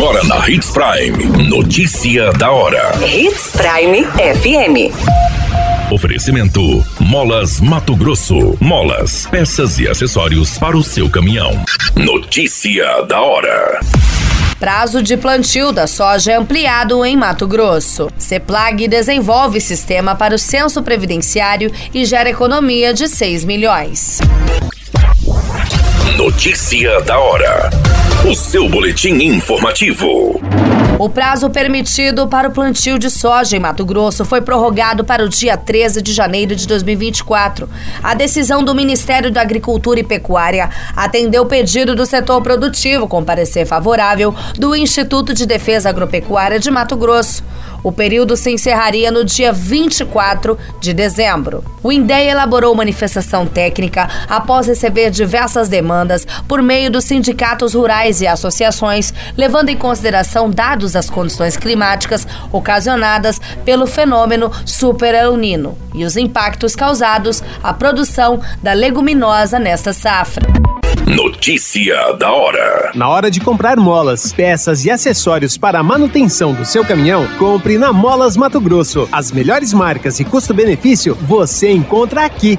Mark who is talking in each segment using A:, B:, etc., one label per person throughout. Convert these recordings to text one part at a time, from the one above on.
A: Agora na Hits Prime. Notícia da hora.
B: Hits Prime FM.
A: Oferecimento: Molas Mato Grosso. Molas, peças e acessórios para o seu caminhão. Notícia da hora.
C: Prazo de plantio da soja é ampliado em Mato Grosso. Ceplag desenvolve sistema para o censo previdenciário e gera economia de 6 milhões.
A: Notícia da hora. O seu boletim informativo.
C: O prazo permitido para o plantio de soja em Mato Grosso foi prorrogado para o dia 13 de janeiro de 2024. A decisão do Ministério da Agricultura e Pecuária atendeu o pedido do setor produtivo com parecer favorável do Instituto de Defesa Agropecuária de Mato Grosso. O período se encerraria no dia 24 de dezembro. O INDEA elaborou manifestação técnica após receber diversas demandas por meio dos sindicatos rurais e associações, levando em consideração dados das condições climáticas ocasionadas pelo fenômeno Super El Nino e os impactos causados à produção da leguminosa nesta safra.
A: Notícia da hora.
D: Na hora de comprar molas, peças e acessórios para a manutenção do seu caminhão, compre na Molas Mato Grosso. As melhores marcas e custo-benefício você encontra aqui.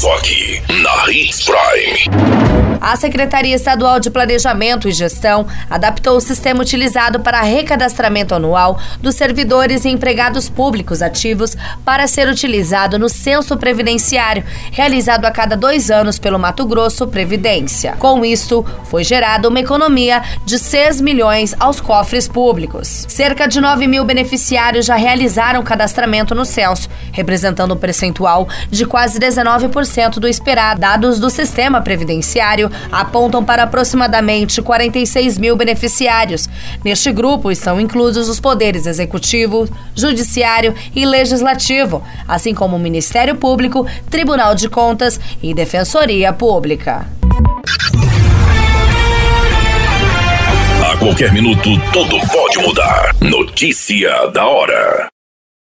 A: Só aqui, na Hits Prime.
C: A Secretaria Estadual de Planejamento e Gestão adaptou o sistema utilizado para recadastramento anual dos servidores e empregados públicos ativos para ser utilizado no censo previdenciário, realizado a cada dois anos pelo Mato Grosso Previdência. Com isto, foi gerada uma economia de 6 milhões aos cofres públicos. Cerca de 9 mil beneficiários já realizaram cadastramento no censo, representando um percentual de quase 19% do esperado. Dados do sistema previdenciário apontam para aproximadamente 46 mil beneficiários. Neste grupo estão inclusos os poderes executivo, judiciário e legislativo, assim como o Ministério Público, Tribunal de Contas e Defensoria Pública.
A: A qualquer minuto, tudo pode mudar. Notícia da hora.